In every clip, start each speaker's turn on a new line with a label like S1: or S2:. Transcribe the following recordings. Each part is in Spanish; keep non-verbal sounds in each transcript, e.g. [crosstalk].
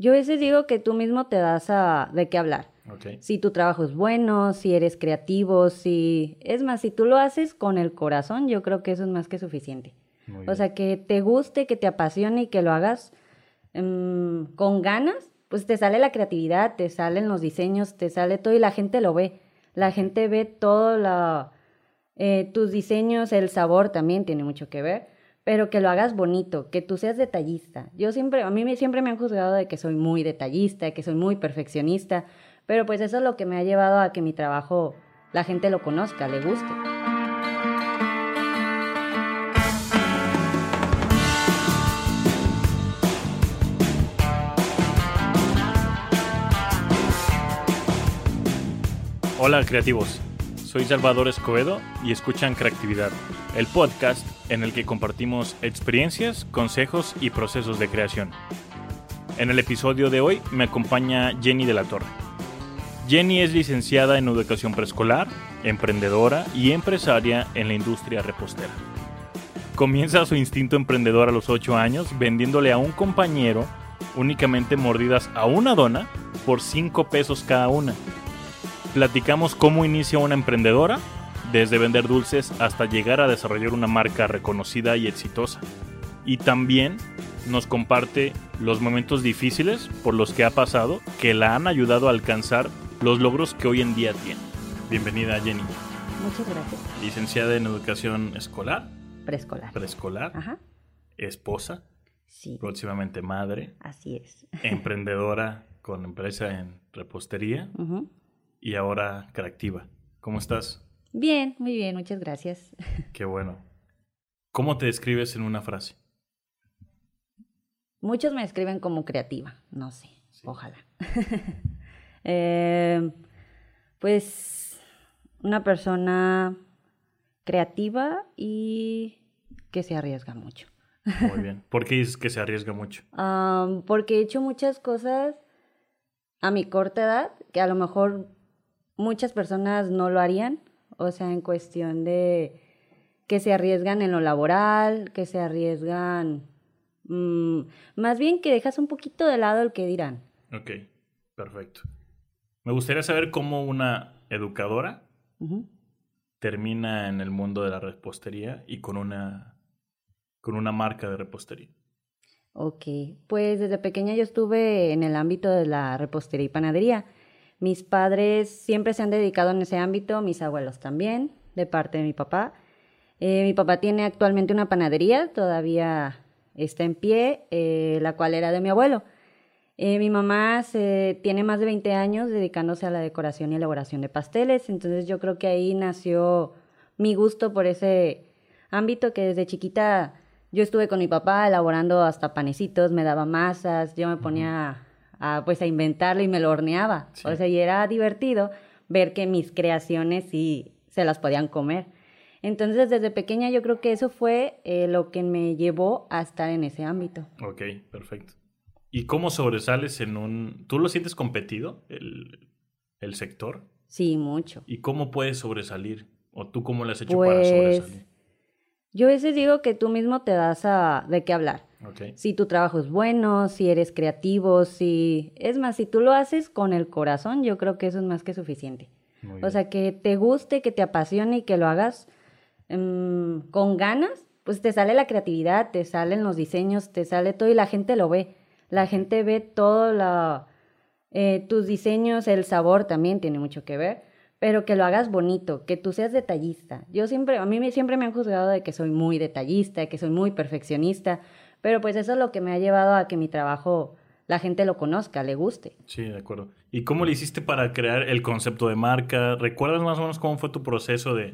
S1: Yo a veces digo que tú mismo te das a de qué hablar. Si tu trabajo es bueno, si eres creativo, si... Es más, si tú lo haces con el corazón, yo creo que eso es más que suficiente.
S2: Muy
S1: O
S2: bien.
S1: sea, que te guste, que te apasione y que lo hagas em, con ganas, pues te sale la creatividad, te salen los diseños, te sale todo y la gente lo ve. La gente ve todo la, eh, tus diseños, el sabor también tiene mucho que ver, pero que lo hagas bonito, que tú seas detallista. Yo siempre, a mí me- siempre me han juzgado de que soy muy detallista, que soy muy perfeccionista, pero pues eso es lo que me ha llevado a que mi trabajo la gente lo conozca, le guste.
S2: Hola creativos, soy Salvador Escobedo y escuchan Creatividad, el podcast en el que compartimos experiencias, consejos y procesos de creación. En el episodio de hoy me acompaña Jenny de la Torre. Jenny es licenciada en educación preescolar, emprendedora y empresaria en la industria repostera. Comienza su instinto emprendedor a los 8 años vendiéndole a un compañero únicamente mordidas a una dona por 5 pesos cada una. Platicamos cómo inicia una emprendedora, desde vender dulces hasta llegar a desarrollar una marca reconocida y exitosa. Y también nos comparte los momentos difíciles por los que ha pasado que la han ayudado a alcanzar los logros que hoy en día tiene. Bienvenida Jenny,
S1: Muchas gracias.
S2: licenciada en educación escolar,
S1: Preescolar.
S2: preescolar,
S1: Ajá.
S2: esposa,
S1: Sí,
S2: próximamente madre,
S1: así es.
S2: emprendedora con empresa en repostería
S1: Ujú.
S2: Y ahora creativa. ¿Cómo estás?
S1: Bien, muy bien, muchas gracias. [laughs]
S2: Qué bueno. ¿Cómo te describes en una frase?
S1: Muchos me escriben como creativa, no sé, ojalá. [laughs] Eh, pues una persona creativa y que se arriesga mucho.
S2: Muy [laughs] bien. ¿Por qué dices que se arriesga mucho?
S1: Am, porque he hecho muchas cosas a mi corta edad que a lo mejor muchas personas no lo harían. O sea, en cuestión de que se arriesgan en lo laboral, que se arriesgan... mm, más bien que dejas un poquito de lado el que dirán.
S2: Ok, perfecto. Me gustaría saber cómo una educadora termina en el mundo de la repostería y con una, con una marca de repostería.
S1: Ok, pues desde pequeña yo estuve en el ámbito de la repostería y panadería. Mis padres siempre se han dedicado en ese ámbito, mis abuelos también, de parte de mi papá. Eh, mi papá tiene actualmente una panadería, todavía está en pie, eh, la cual era de mi abuelo. Eh, mi mamá se, tiene más de 20 años dedicándose a la decoración y elaboración de pasteles, entonces yo creo que ahí nació mi gusto por ese ámbito que desde chiquita yo estuve con mi papá elaborando hasta panecitos, me daba masas, yo me ponía a, pues a inventarlo y me lo horneaba.
S2: Sí.
S1: O sea, y era divertido ver que mis creaciones sí se las podían comer. Entonces, desde pequeña yo creo que eso fue eh, lo que me llevó a estar en ese ámbito.
S2: Ok, perfecto. ¿Y cómo sobresales en un... ¿Tú lo sientes competido, el, el sector?
S1: Sí, mucho.
S2: ¿Y cómo puedes sobresalir? ¿O tú cómo le has hecho para
S1: Pues
S2: sobresalir?
S1: yo a veces digo que tú mismo te das a de qué hablar.
S2: Ok,
S1: Si tu trabajo es bueno, si eres creativo, si... Es más, si tú lo haces con el corazón, yo creo que eso es más que suficiente.
S2: muy
S1: O
S2: bien.
S1: sea, que te guste, que te apasione y que lo hagas em, con ganas, pues te sale la creatividad, te salen los diseños, te sale todo y la gente lo ve. La gente ve todo la, eh, tus diseños, el sabor también tiene mucho que ver, pero que lo hagas bonito, que tú seas detallista. Yo siempre, a mí me, siempre me han juzgado de que soy muy detallista, que soy muy perfeccionista, pero pues eso es lo que me ha llevado a que mi trabajo la gente lo conozca, le guste.
S2: Sí, de acuerdo. ¿Y cómo le hiciste para crear el concepto de marca? ¿Recuerdas más o menos cómo fue tu proceso de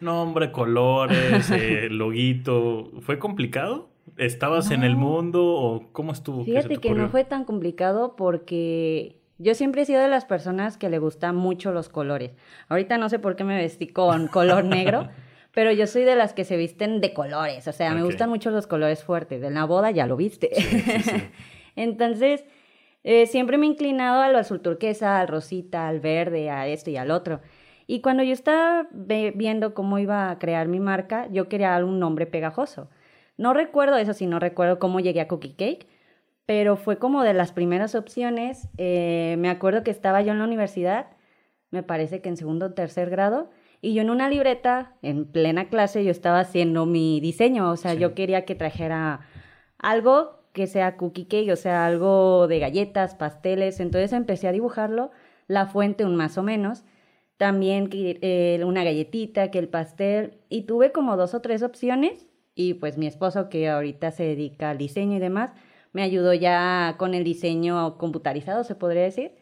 S2: nombre, colores, [laughs] eh, loguito? ¿Fue complicado? ¿Estabas en el mundo o cómo estuvo? ¿Qué se
S1: Fíjate
S2: te
S1: que no fue tan complicado porque yo siempre he sido de las personas que le gustan mucho los colores. Ahorita no sé por qué me vestí con color negro, [laughs] pero yo soy de las que se visten de colores. O sea, me gustan mucho los colores fuertes. De la boda ya lo viste.
S2: Sí, sí, sí. [laughs]
S1: Entonces, eh, siempre me he inclinado a lo azul turquesa, al rosita, al verde, a esto y al otro. Y cuando yo estaba viendo cómo iba a crear mi marca, yo quería un nombre pegajoso. No recuerdo eso, sí, no recuerdo cómo llegué a Cookie Cake, pero fue como de las primeras opciones. Eh, me acuerdo que estaba yo en la universidad, me parece que en segundo o tercer grado, y yo en una libreta, en plena clase, yo estaba haciendo mi diseño, o sea, yo quería que trajera algo que sea cookie cake, o sea, algo de galletas, pasteles, entonces empecé a dibujarlo, la fuente un más o menos, también eh, una galletita, que el pastel, y tuve como dos o tres opciones, y pues mi esposo, que ahorita se dedica al diseño y demás, me ayudó ya con el diseño computarizado, se podría decir,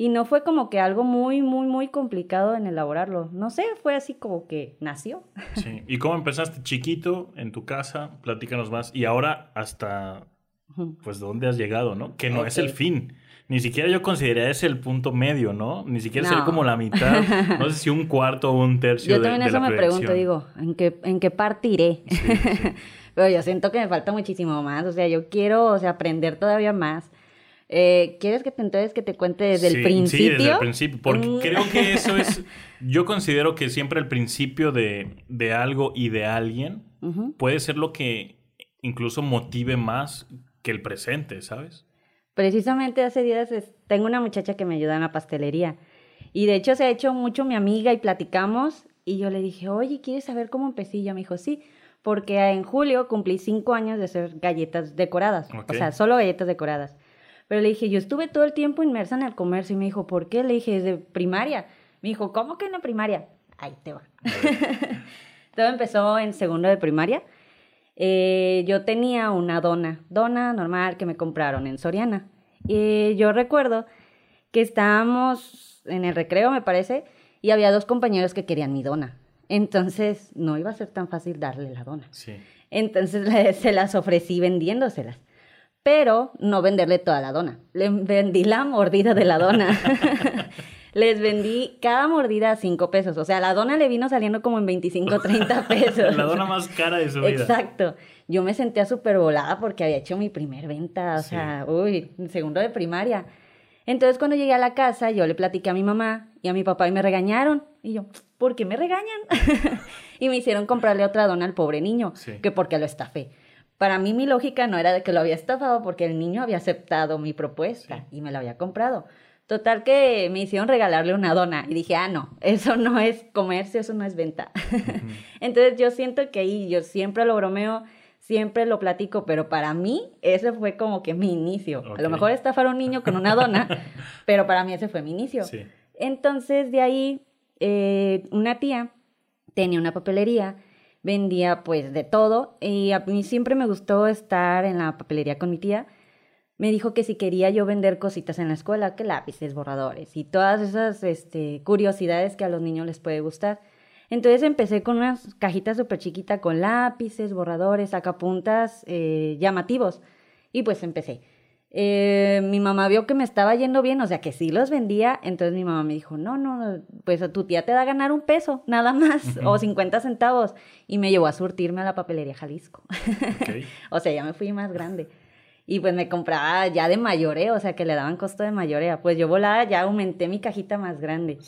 S1: y no fue como que algo muy, muy, muy complicado en elaborarlo. No sé, fue así como que nació. [laughs]
S2: Sí. ¿Y cómo empezaste chiquito en tu casa? Platícanos más. Y ahora hasta, pues, ¿dónde has llegado, no? Que no es el fin. Ni siquiera yo consideraría ese el punto medio, ¿no? Ni siquiera ser como la mitad. [laughs] No sé si un cuarto o un tercio
S1: yo también eso me pregunto, digo, ¿en qué, en qué parte iré? [laughs] Pero yo siento que me falta muchísimo más. O sea, yo quiero, o sea, aprender todavía más eh, ¿Quieres que te entonces que te cuente desde el principio? Sí,
S2: desde el principio, porque mm. creo que eso es, [laughs] yo considero que siempre el principio de, de algo y de alguien puede ser lo que incluso motive más que el presente, ¿sabes?
S1: Precisamente hace días tengo una muchacha que me ayuda en la pastelería y de hecho se ha hecho mucho mi amiga y platicamos y yo le dije, oye, ¿quieres saber cómo empecé? Y ella me dijo, sí, porque en julio cumplí cinco años de hacer galletas decoradas, o sea, solo galletas decoradas. Pero le dije, yo estuve todo el tiempo inmersa en el comercio y me dijo, ¿por qué? Le dije, desde primaria. Me dijo, ¿cómo que en la primaria? Ahí te va. [laughs] todo empezó en segundo de primaria. Eh, yo tenía una dona, dona normal que me compraron en Soriana. Y yo recuerdo que estábamos en el recreo, me parece, y había dos compañeros que querían mi dona. Entonces no iba a ser tan fácil darle la dona. Sí. Entonces [laughs] se las ofrecí vendiéndoselas pero no venderle toda la dona. Le vendí la mordida de la dona. [laughs] Les vendí cada mordida a 5 pesos. O sea, la dona le vino saliendo como en 25, 30 [laughs] pesos.
S2: la dona más cara de su vida.
S1: Exacto. Yo me sentía súper volada porque había hecho mi primer venta. O sea, uy, segundo de primaria. Entonces, cuando llegué a la casa, yo le platiqué a mi mamá y a mi papá y me regañaron. Y yo, ¿por qué me regañan? [laughs] y me hicieron comprarle otra dona al pobre niño, que porque lo estafé. Para mí mi lógica no era de que lo había estafado porque el niño había aceptado mi propuesta y me la había comprado. Total que me hicieron regalarle una dona y dije, ah, no, [laughs] eso no es comercio, eso no es venta. [laughs] Entonces yo siento que ahí yo siempre lo bromeo, siempre lo platico, pero para mí ese fue como que mi inicio. A lo mejor estafar a un niño con una dona, [laughs] pero para mí ese fue mi inicio. Entonces de ahí eh, una tía tenía una papelería vendía pues de todo y a mí siempre me gustó estar en la papelería con mi tía. Me dijo que si quería yo vender cositas en la escuela, que lápices, borradores y todas esas este, curiosidades que a los niños les puede gustar. Entonces empecé con unas cajitas súper chiquitas con lápices, borradores, sacapuntas eh, llamativos y pues empecé. Eh, mi mamá vio que me estaba yendo bien, o sea, que sí los vendía, entonces mi mamá me dijo, no, no, pues a tu tía te da a ganar un peso, nada más, o 50 centavos, y me llevó a surtirme a la papelería Jalisco. [laughs] o sea, ya me fui más grande. Y pues me compraba ya de mayoreo, o sea, que le daban costo de mayorea. Pues yo volaba, ya aumenté mi cajita más grande.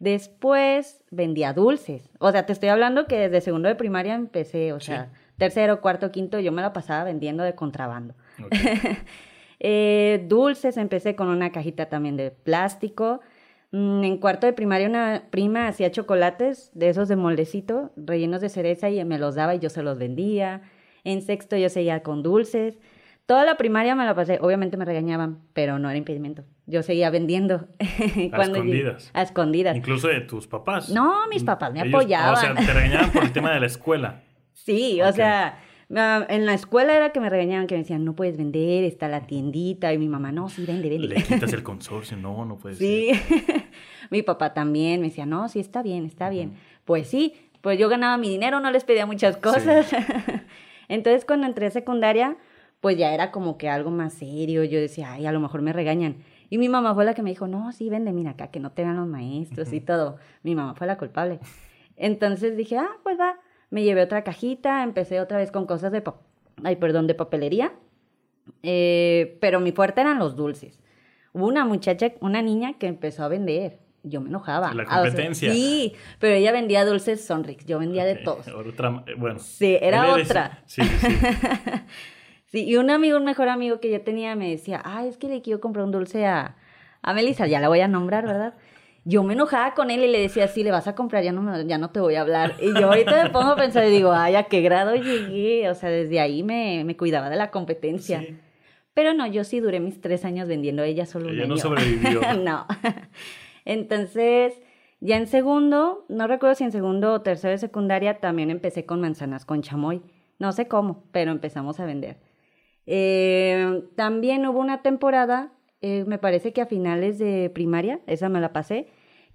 S1: Después vendía dulces. O sea, te estoy hablando que desde segundo de primaria empecé, o sea, tercero, cuarto, quinto, yo me la pasaba vendiendo de contrabando. [laughs] Eh, dulces, empecé con una cajita también de plástico. Mm, en cuarto de primaria una prima hacía chocolates de esos de moldecito, rellenos de cereza y me los daba y yo se los vendía. En sexto yo seguía con dulces. Toda la primaria me la pasé, obviamente me regañaban, pero no era impedimento. Yo seguía vendiendo. [laughs]
S2: a escondidas.
S1: a escondidas.
S2: Incluso de tus papás.
S1: No, mis papás me apoyaban. O
S2: sea, te regañaban por el [laughs] tema de la escuela.
S1: Sí, o sea, en la escuela era que me regañaban, que me decían, no puedes vender, está la tiendita. Y mi mamá, no, sí, vende, vende.
S2: Le quitas el consorcio, no, no puedes.
S1: Sí. [laughs] mi papá también me decía, no, sí, está bien, está bien. Pues sí, pues yo ganaba mi dinero, no les pedía muchas cosas. [laughs] Entonces, cuando entré a secundaria, pues ya era como que algo más serio. Yo decía, ay, a lo mejor me regañan. Y mi mamá fue la que me dijo, no, sí, vende, mira acá, que no te vean los maestros y todo. Mi mamá fue la culpable. Entonces dije, ah, pues va me llevé otra cajita, empecé otra vez con cosas de, ay, perdón, de papelería, eh, pero mi fuerte eran los dulces. Hubo una muchacha, una niña que empezó a vender. Yo me enojaba.
S2: La ah, competencia.
S1: sí, pero ella vendía dulces Sonrix. Yo vendía de todos.
S2: Otra, bueno.
S1: Sí, era otra. Sí, sí. [laughs] Sí, y un amigo, un mejor amigo que yo tenía me decía, ay, es que le quiero comprar un dulce a, a Melissa, ya la voy a nombrar, ¿verdad? Yo me enojaba con él y le decía, sí, le vas a comprar, ya no, me, ya no te voy a hablar. Y yo ahorita me pongo a pensar y digo, ay, a qué grado llegué. O sea, desde ahí me, me cuidaba de la competencia.
S2: Sí.
S1: Pero no, yo sí duré mis tres años vendiendo, ella solo un
S2: Ella no
S1: año.
S2: sobrevivió. [laughs]
S1: no. Entonces, ya en segundo, no recuerdo si en segundo o tercero de secundaria, también empecé con manzanas con chamoy. No sé cómo, pero empezamos a vender. Eh, también hubo una temporada, eh, me parece que a finales de primaria, esa me la pasé,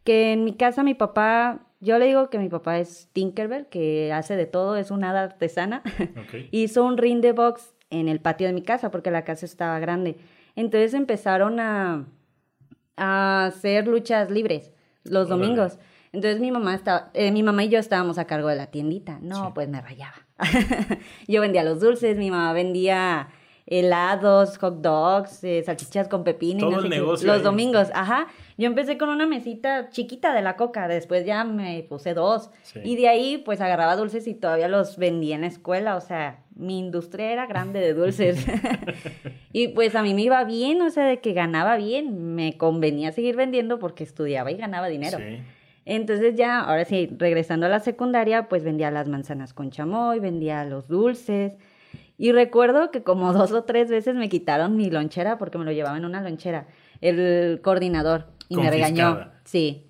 S1: que en mi casa mi papá, yo le digo que mi papá es Tinkerbell, que hace de todo, es una hada artesana. [laughs]
S2: Ok.
S1: hizo un ring de box en el patio de mi casa porque la casa estaba grande. Entonces empezaron a, a hacer luchas libres los domingos. Entonces mi mamá estaba, eh, mi mamá y yo estábamos a cargo de la tiendita. No,
S2: Sí.
S1: pues me rayaba. [laughs] yo vendía los dulces, mi mamá vendía helados, hot dogs, eh, salchichas con pepino.
S2: Todo
S1: no
S2: el
S1: sé qué.
S2: negocio
S1: Los domingos, ajá. Yo empecé con una mesita chiquita de la coca, después ya me puse dos.
S2: Sí.
S1: Y de ahí pues agarraba dulces y todavía los vendía en la escuela, o sea, mi industria era grande de dulces. [laughs] [laughs] y pues a mí me iba bien, o sea, de que ganaba bien, me convenía seguir vendiendo porque estudiaba y ganaba dinero.
S2: Sí.
S1: Entonces ya, ahora sí, regresando a la secundaria, pues vendía las manzanas con chamoy, vendía los dulces. Y recuerdo que como [laughs] dos o tres veces me quitaron mi lonchera porque me lo llevaba en una lonchera, el coordinador, y me regañó. Sí.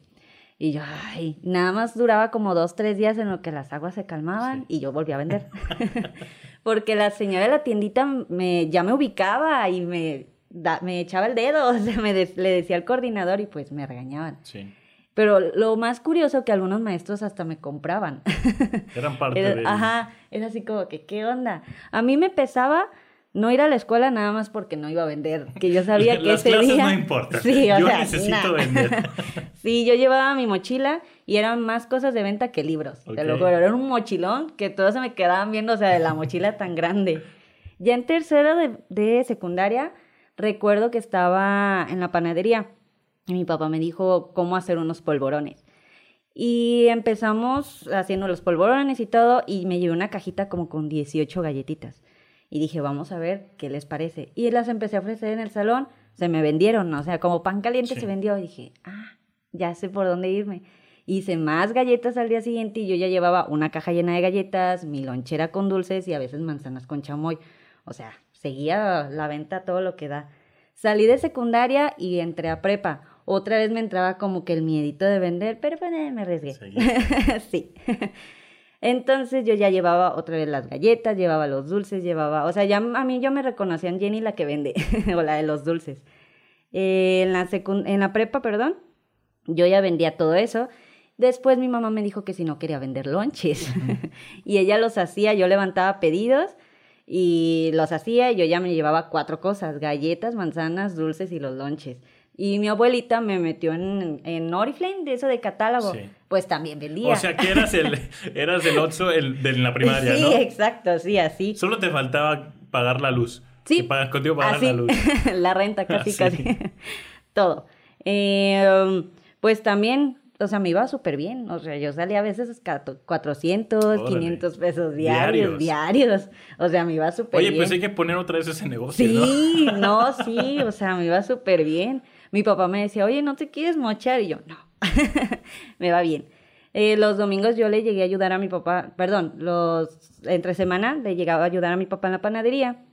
S1: Y yo, ay, nada más duraba como dos, tres días en lo que las aguas se calmaban
S2: Sí.
S1: y yo volví a vender. [laughs] [laughs] porque la señora de la tiendita me, ya me ubicaba y me, da- me echaba el dedo, [laughs] o sea, me de- le decía al coordinador y pues me regañaban.
S2: Sí.
S1: Pero lo más curioso que algunos maestros hasta me compraban.
S2: Eran parte
S1: Era-
S2: de...
S1: ajá, era así como que, ¿qué onda? A mí me pesaba no ir a la escuela nada más porque no iba a vender, que yo sabía [laughs] que
S2: Las
S1: ese
S2: clases
S1: día...
S2: no importan. [laughs]
S1: Sí,
S2: Yo
S1: sea,
S2: necesito
S1: nah.
S2: vender. [laughs]
S1: sí, yo llevaba mi mochila y eran más cosas de venta que libros. Te lo juro, era un mochilón que todos se me quedaban viendo, o sea, de la mochila tan grande. Ya en tercero de, de secundaria, recuerdo que estaba en la panadería y mi papá me dijo cómo hacer unos polvorones. Y empezamos haciendo los polvorones y todo, y me llevé una cajita como con 18 galletitas. Y dije, vamos a ver qué les parece. Y las empecé a ofrecer en el salón, se me vendieron, o sea, como pan caliente
S2: Sí.
S1: se vendió. Y dije, ah, ya sé por dónde irme. Hice más galletas al día siguiente y yo ya llevaba una caja llena de galletas, mi lonchera con dulces y a veces manzanas con chamoy. O sea, seguía la venta todo lo que da. Salí de secundaria y entré a prepa. Otra vez me entraba como que el miedito de vender, pero pues, eh, me arriesgué.
S2: Sí. [laughs]
S1: Entonces yo ya llevaba otra vez las galletas, llevaba los dulces, llevaba, o sea, ya a mí yo me reconocían Jenny la que vende, [laughs] o la de los dulces. Eh, en, la secun- en la prepa, perdón, yo ya vendía todo eso. Después mi mamá me dijo que si no quería vender lonches. [laughs] y ella los hacía, yo levantaba pedidos y los hacía y yo ya me llevaba cuatro cosas, galletas, manzanas, dulces y los lonches. Y mi abuelita me metió en, en Oriflame, de eso de catálogo.
S2: Sí.
S1: Pues también vendía.
S2: O sea que eras el, [laughs] eras el Otso el, de en la primaria,
S1: sí,
S2: ¿no?
S1: exacto, sí, así.
S2: Solo te faltaba pagar la luz.
S1: Sí.
S2: Que pagas contigo pagar
S1: Así,
S2: la luz. [laughs]
S1: la renta, casi,
S2: Así.
S1: casi. [laughs] Todo. Eh, um, pues también, o sea, me iba súper bien. O sea, yo salía a veces cato- 400,
S2: Órale.
S1: 500 pesos diarios,
S2: Diarios.
S1: diarios. O sea, me iba súper
S2: Oye,
S1: bien.
S2: pues hay que poner otra vez ese negocio, ¿no?
S1: Sí, no, sí, o sea, me iba súper bien. Mi papá me decía, oye, ¿no te quieres mochar? Y yo, no, [laughs] me va bien. Eh, los domingos yo le llegué a ayudar a mi papá, perdón, los entre semana le llegaba a ayudar a mi papá en la panadería.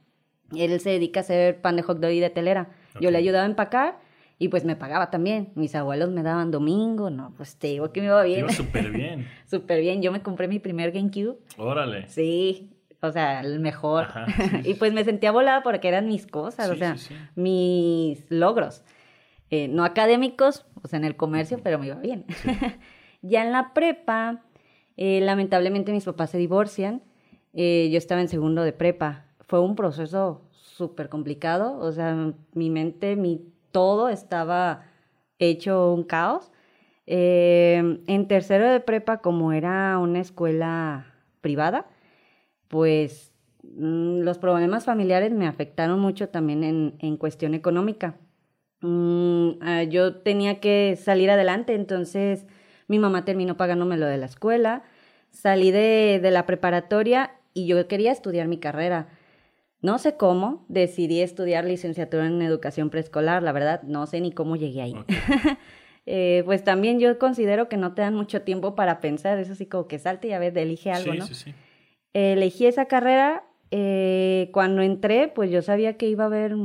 S1: Él se dedica a hacer pan de hot dog y de telera. Yo le ayudaba a empacar y pues me pagaba también. Mis abuelos me daban domingo, no, pues te digo que me iba
S2: Te
S1: bien.
S2: Iba [laughs] súper bien.
S1: Súper bien. Yo me compré mi primer GameCube.
S2: Órale.
S1: Sí, o sea, el mejor.
S2: Ajá, sí, [laughs]
S1: y pues me sentía volada porque eran mis cosas, o
S2: Sí,
S1: sea,
S2: sí, sí.
S1: mis logros. Eh, no académicos, o sea, en el comercio, pero me iba bien. [laughs] ya en la prepa, eh, lamentablemente mis papás se divorcian. Eh, yo estaba en segundo de prepa. Fue un proceso súper complicado, o sea, mi mente, mi todo estaba hecho un caos. En tercero de prepa, como era una escuela privada, pues mm, los problemas familiares me afectaron mucho también en, en cuestión económica. Mm, ah, yo tenía que salir adelante, entonces mi mamá terminó pagándome lo de la escuela, salí de, de la preparatoria y yo quería estudiar mi carrera. No sé cómo, decidí estudiar licenciatura en educación preescolar, la verdad, no sé ni cómo llegué ahí. [laughs] Eh, pues también yo considero que no te dan mucho tiempo para pensar, es así como que salte y a ver, elige algo, ¿no? Sí, sí. elegí esa carrera, eh, cuando entré, pues yo sabía que iba a haber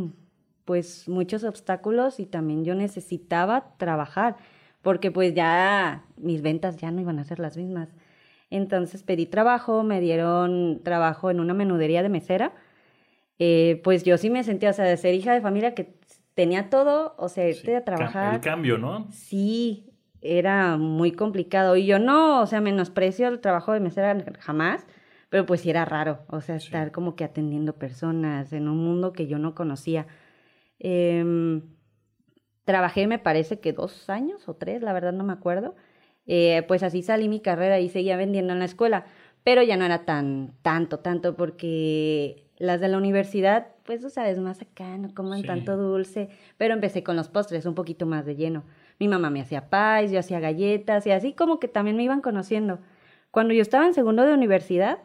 S1: pues muchos obstáculos y también yo necesitaba trabajar, porque pues ya mis ventas ya no iban a ser las mismas. Entonces pedí trabajo, me dieron trabajo en una menudería de mesera. Eh, pues yo sí me sentía, o sea, de ser hija de familia que tenía todo, o sea, irte a trabajar.
S2: El cambio, ¿no?
S1: Sí, era muy complicado. Y yo no, o sea, menosprecio el trabajo de mesera jamás, pero pues sí era raro, o sea, estar como que atendiendo personas en un mundo que yo no conocía. Em, trabajé, me parece que dos años o tres, la verdad no me acuerdo. Eh, pues así salí mi carrera y seguía vendiendo en la escuela, pero ya no era tan, tanto, tanto, porque las de la universidad, pues tú sabes, más acá, no coman tanto dulce, pero empecé con los postres un poquito más de lleno. Mi mamá me hacía pais, yo hacía galletas y así como que también me iban conociendo. Cuando yo estaba en segundo de universidad,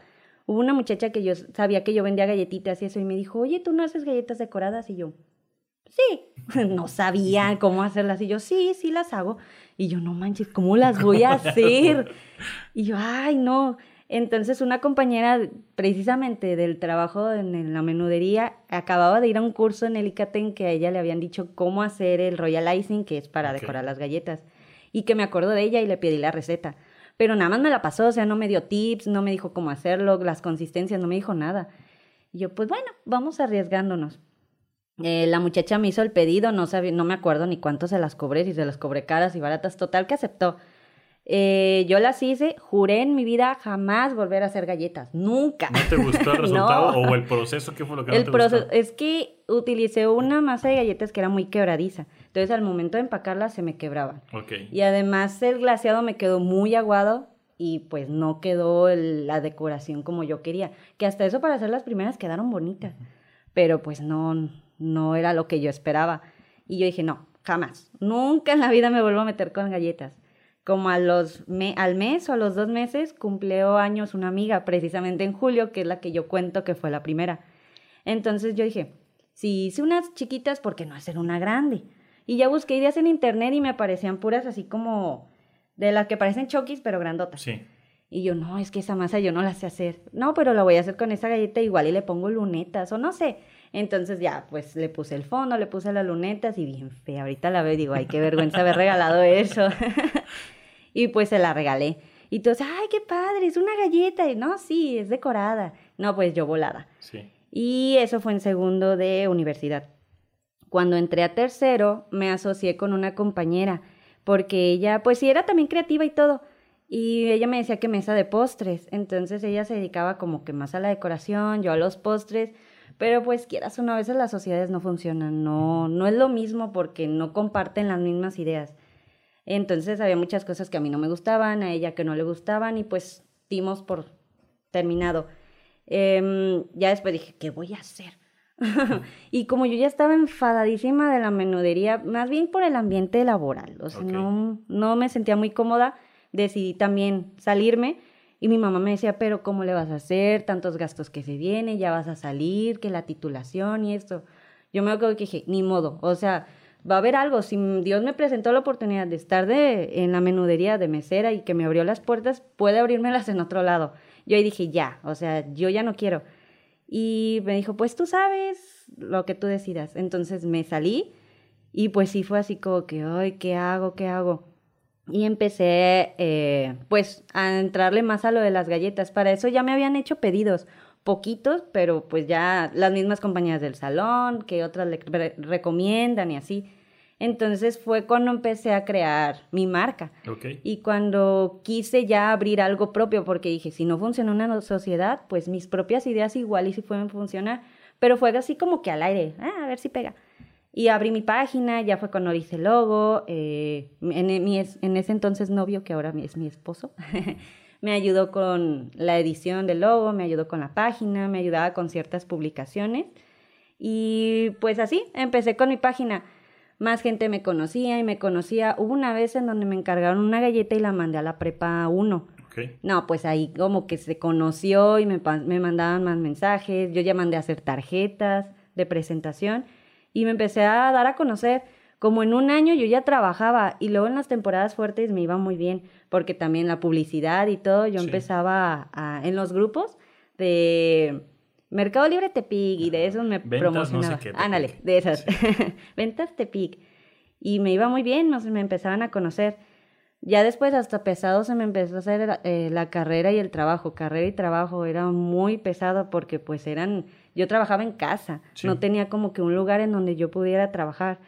S1: hubo una muchacha que yo sabía que yo vendía galletitas y eso y me dijo, oye, ¿tú no haces galletas decoradas? Y yo, sí, [laughs] no sabía cómo hacerlas. Y yo, sí, sí las hago. Y yo, no manches, ¿cómo las voy a [laughs] hacer? Y yo, ay, no. Entonces una compañera precisamente del trabajo en la menudería acababa de ir a un curso en el ICATEN que a ella le habían dicho cómo hacer el royal icing, que es para decorar las galletas. Y que me acuerdo de ella y le pedí la receta. Pero nada más me la pasó, o sea, no me dio tips, no me dijo cómo hacerlo, las consistencias, no me dijo nada. Y yo, pues bueno, vamos arriesgándonos. Eh, la muchacha me hizo el pedido, no, sabía, no me acuerdo ni cuánto se las cobré, si se las cobré caras y baratas, total que aceptó. Eh, yo las hice, juré en mi vida jamás volver a hacer galletas, nunca.
S2: ¿No te gustó el [laughs] resultado o el proceso? ¿Qué fue lo que el no te proceso,
S1: Es que utilicé una masa de galletas que era muy quebradiza, entonces al momento de empacarlas se me quebraban.
S2: Okay.
S1: Y además el glaseado me quedó muy aguado y pues no quedó la decoración como yo quería, que hasta eso para hacer las primeras quedaron bonitas, pero pues no, no era lo que yo esperaba. Y yo dije, no, jamás, nunca en la vida me vuelvo a meter con galletas. Como a los al mes o a los dos meses cumplió años una amiga, precisamente en julio, que es la que yo cuento que fue la primera. Entonces yo dije, si hice unas chiquitas, ¿por qué no hacer una grande? Y ya busqué ideas en internet y me aparecían puras así como de las que parecen chokis, pero grandotas.
S2: Sí.
S1: Y yo, no, es que esa masa yo no la sé hacer. No, pero la voy a hacer con esa galleta igual y le pongo lunetas o no sé. Entonces ya, pues le puse el fondo, le puse las lunetas y bien fea. Ahorita la veo y digo, ay, qué vergüenza haber regalado eso. [laughs] y pues se la regalé. Y entonces, ay, qué padre, es una galleta. Y no, sí, es decorada. No, pues yo volada.
S2: Sí.
S1: Y eso fue en segundo de universidad. Cuando entré a tercero, me asocié con una compañera, porque ella, pues sí, era también creativa y todo. Y ella me decía que mesa de postres. Entonces ella se dedicaba como que más a la decoración, yo a los postres. Pero pues quieras una vez las sociedades no funcionan, no, no es lo mismo porque no comparten las mismas ideas. Entonces había muchas cosas que a mí no me gustaban, a ella que no le gustaban y pues dimos por terminado. Em, ya después dije, ¿qué voy a hacer? [laughs] y como yo ya estaba enfadadísima de la menudería, más bien por el ambiente laboral, o sea, no, no me sentía muy cómoda, decidí también salirme y mi mamá me decía, pero ¿cómo le vas a hacer? Tantos gastos que se vienen, ya vas a salir, que la titulación y esto. Yo me acuerdo que dije, ni modo, o sea, va a haber algo. Si Dios me presentó la oportunidad de estar de, en la menudería de mesera y que me abrió las puertas, puede abrírmelas en otro lado. Yo ahí dije, ya, o sea, yo ya no quiero. Y me dijo, pues tú sabes lo que tú decidas. Entonces me salí y pues sí fue así como que, ay, ¿qué hago? ¿Qué hago? Y empecé eh, pues a entrarle más a lo de las galletas. Para eso ya me habían hecho pedidos, poquitos, pero pues ya las mismas compañías del salón, que otras le recomiendan y así. Entonces fue cuando empecé a crear mi marca. Y cuando quise ya abrir algo propio, porque dije, si no funciona una sociedad, pues mis propias ideas igual y si pueden funcionar. Pero fue así como que al aire, ah, a ver si pega. Y abrí mi página, ya fue cuando hice el logo. Eh, en, en, ese entonces novio, que ahora es mi esposo, [laughs] me ayudó con la edición del logo, me ayudó con la página, me ayudaba con ciertas publicaciones. Y pues así, empecé con mi página. Más gente me conocía y me conocía. Hubo una vez en donde me encargaron una galleta y la mandé a la prepa 1. No, pues ahí como que se conoció y me, me mandaban más mensajes, yo ya mandé a hacer tarjetas de presentación y me empecé a dar a conocer. Como en un año yo ya trabajaba y luego en las temporadas fuertes me iba muy bien, porque también la publicidad y todo, yo empezaba a, en los grupos de Mercado Libre Tepic y de esos me promocionaba. Ándale, de esas. [laughs] Ventas Tepic. Y me iba muy bien, me empezaban a conocer. Ya después hasta pesado se me empezó a hacer eh, la carrera y el trabajo. Carrera y trabajo era muy pesado porque pues eran yo trabajaba en casa, no tenía como que un lugar en donde yo pudiera trabajar.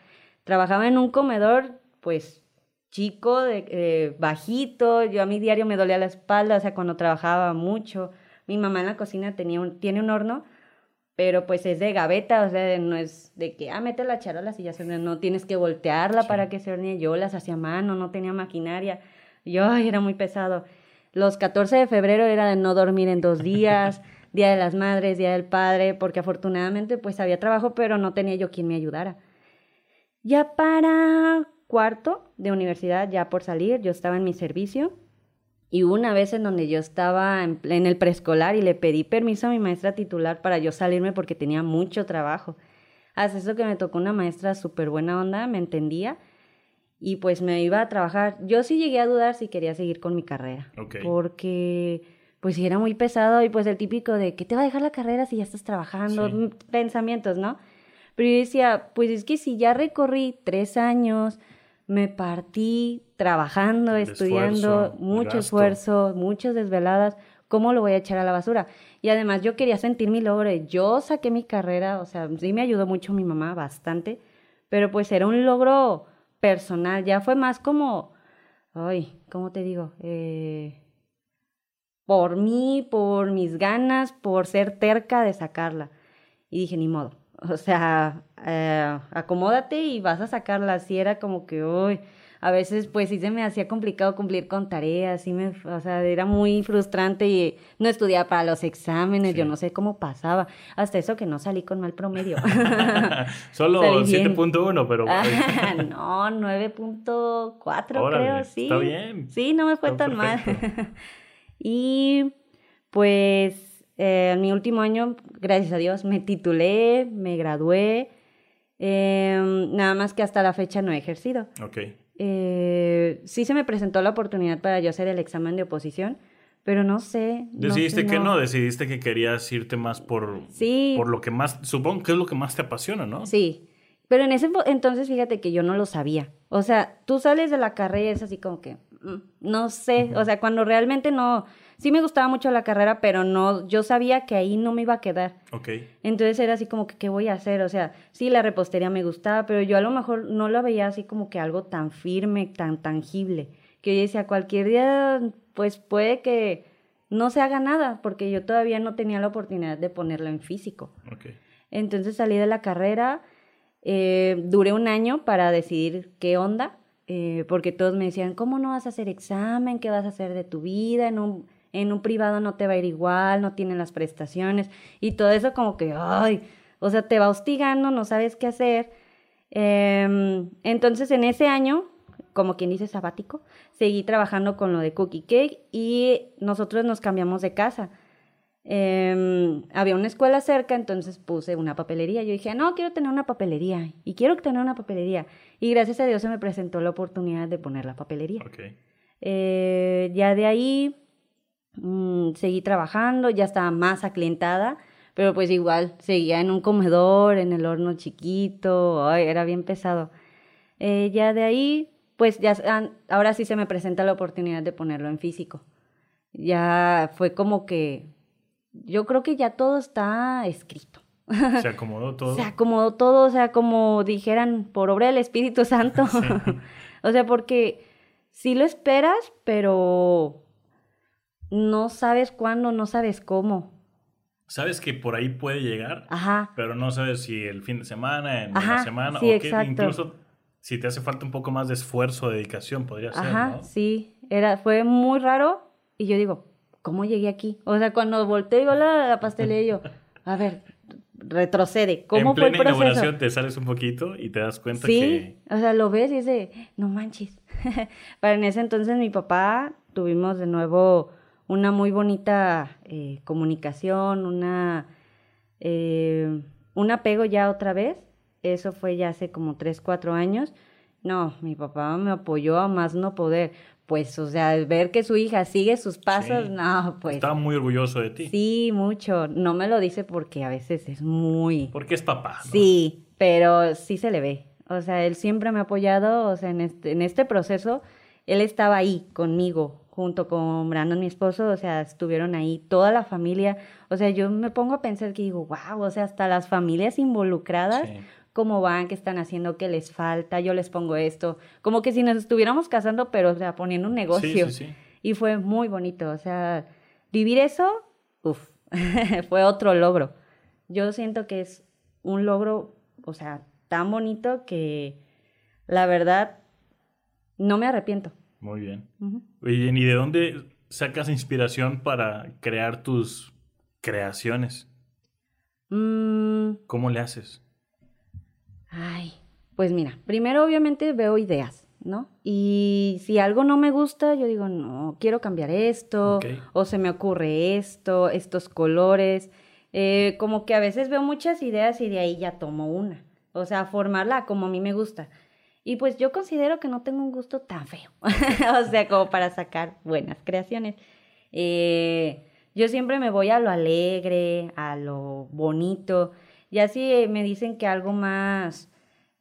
S1: Trabajaba en un comedor, pues chico, de, eh, bajito, yo a mi diario me dolía la espalda, o sea, cuando trabajaba mucho. Mi mamá en la cocina tenía un, tiene un horno, pero pues es de gaveta, o sea, no es de que, ah, mete la charola y ya se no tienes que voltearla para que se hornee. Yo las hacía a mano, no tenía maquinaria. Yo, ay, era muy pesado. Los 14 de febrero era de no dormir en dos días. [laughs] Día de las Madres, Día del Padre, porque afortunadamente pues había trabajo, pero no tenía yo quien me ayudara. Ya para cuarto de universidad, ya por salir, yo estaba en mi servicio y una vez en donde yo estaba en, el preescolar y le pedí permiso a mi maestra titular para yo salirme porque tenía mucho trabajo. Hace eso que me tocó una maestra súper buena onda, me entendía y pues me iba a trabajar. Yo sí llegué a dudar si quería seguir con mi carrera. Porque pues sí era muy pesado y pues el típico de que te va a dejar la carrera si ya estás trabajando, mm, pensamientos, ¿no? Pero yo decía, pues es que si ya recorrí tres años, me partí trabajando, estudiando, mucho esfuerzo, muchas desveladas, ¿cómo lo voy a echar a la basura? Y además yo quería sentir mi logro, yo saqué mi carrera, o sea, sí me ayudó mucho mi mamá, bastante, pero pues era un logro personal, ya fue más como, ay, ¿cómo te digo? Eh, por mí, por mis ganas, por ser terca de sacarla. Y dije, ni modo. [laughs] O sea, eh, acomódate y vas a sacarla. Así era como que, uy, a veces pues sí se me hacía complicado cumplir con tareas, sí me, o sea, era muy frustrante y no estudiaba para los exámenes, yo no sé cómo pasaba. Hasta eso que no salí con mal promedio. [laughs] [laughs]
S2: Solo 7.1, pero...
S1: no, 9.4 creo, sí.
S2: Está bien.
S1: Sí, no me fue tan mal. Y pues eh, en mi último año, gracias a Dios, me titulé, me gradué. Em, nada más que hasta la fecha no he ejercido.
S2: Ok.
S1: Eh, sí se me presentó la oportunidad para yo hacer el examen de oposición, pero no sé.
S2: Decidiste que no. decidiste que querías irte más por,
S1: sí.
S2: por lo que más, supongo que es lo que más te apasiona, ¿no?
S1: Sí, pero en ese entonces fíjate que yo no lo sabía. O sea, tú sales de la carrera y es así como que, no sé, o sea, cuando realmente no, sí me gustaba mucho la carrera, pero no, yo sabía que ahí no me iba a quedar.
S2: Ok.
S1: Entonces era así como que, ¿qué voy a hacer? O sea, sí, la repostería me gustaba, pero yo a lo mejor no lo veía así como que algo tan firme, tan tangible, que yo decía, cualquier día, pues puede que no se haga nada, porque yo todavía no tenía la oportunidad de ponerlo en físico.
S2: Okay.
S1: Entonces salí de la carrera, eh, duré un año para decidir qué onda eh, porque todos me decían, ¿cómo no vas a hacer examen? ¿Qué vas a hacer de tu vida? En un, en un privado no te va a ir igual, no tienen las prestaciones y todo eso como que, ay, o sea, te va hostigando, no sabes qué hacer. Em, entonces en ese año, como quien dice sabático, seguí trabajando con lo de Cookie Cake y nosotros nos cambiamos de casa. Em, había una escuela cerca, entonces puse una papelería. Yo dije, no, quiero tener una papelería y quiero tener una papelería. Y gracias a Dios se me presentó la oportunidad de poner la papelería. Eh, ya de ahí mm, seguí trabajando, ya estaba más aclientada, pero pues igual seguía en un comedor, en el horno chiquito, era bien pesado. Eh, ya de ahí, pues ya ahora sí se me presenta la oportunidad de ponerlo en físico. Ya fue como que yo creo que ya todo está escrito. [laughs]
S2: Se acomodó todo.
S1: Se acomodó todo, o sea, como dijeran, por obra del Espíritu [laughs] Santo. [laughs] o sea, porque sí lo esperas, pero no sabes cuándo, no sabes cómo.
S2: Sabes que por ahí puede llegar,
S1: Ajá.
S2: pero no sabes si el fin de semana, en la semana, o que incluso si te hace falta un poco más de esfuerzo, dedicación, podría ser. Ajá,
S1: sí. Era, fue muy raro y yo digo, ¿cómo llegué aquí? O sea, cuando volteé y veo la, la pastelería, yo, a ver, retrocede. ¿Cómo fue el proceso? inauguración
S2: te sales un poquito y te das cuenta
S1: sí, o sea, lo ves y es de, no manches. [laughs] Para en ese entonces mi papá tuvimos de nuevo una muy bonita eh, comunicación, una, eh, un apego ya otra vez. Eso fue ya hace como tres, cuatro años. No, mi papá me apoyó a más no poder. Pues, o sea, ver que su hija sigue sus pasos, no, pues.
S2: Estaba muy orgulloso de ti.
S1: Sí, mucho. No me lo dice porque a veces es muy.
S2: Porque es papá. ¿no?
S1: Sí, pero sí se le ve. O sea, él siempre me ha apoyado, o sea, en este, en este proceso, él estaba ahí conmigo, junto con Brandon, mi esposo, o sea, estuvieron ahí toda la familia. O sea, yo me pongo a pensar que digo, wow, o sea, hasta las familias involucradas,
S2: Sí.
S1: Cómo van, qué están haciendo, qué les falta, yo les pongo esto. Como que si nos estuviéramos casando, pero, o sea, poniendo un negocio.
S2: Sí, sí, sí.
S1: Y fue muy bonito, o sea, vivir eso, uff, [laughs] fue otro logro. Yo siento que es un logro, o sea, tan bonito que la verdad no me arrepiento.
S2: Muy bien. Oye, ¿y de dónde sacas inspiración para crear tus creaciones?
S1: Mm,
S2: ¿Cómo le haces?
S1: Ay, pues mira, primero obviamente veo ideas, ¿no? Y si algo no me gusta, yo digo, no, quiero cambiar esto, o se me ocurre esto, estos colores. Eh, como que a veces veo muchas ideas y de ahí ya tomo una. O sea, formarla como a mí me gusta. Y pues yo considero que no tengo un gusto tan feo. [laughs] o sea, como para sacar buenas creaciones. Eh, yo siempre me voy a lo alegre, a lo bonito. Y así eh, me dicen que algo más,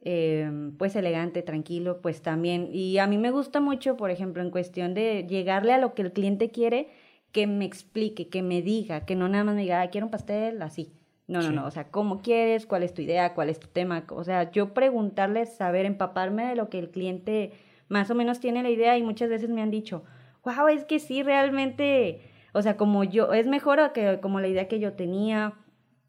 S1: eh, pues elegante, tranquilo, pues también. Y a mí me gusta mucho, por ejemplo, en cuestión de llegarle a lo que el cliente quiere, que me explique, que me diga, que no nada más me diga, "Ah, quiero un pastel así. No, no,
S2: Sí.
S1: no. O sea, ¿cómo quieres? ¿Cuál es tu idea? ¿Cuál es tu tema? O sea, yo preguntarles, saber, empaparme de lo que el cliente más o menos tiene la idea y muchas veces me han dicho, wow, es que sí, realmente, o sea, como yo, es mejor que como la idea que yo tenía,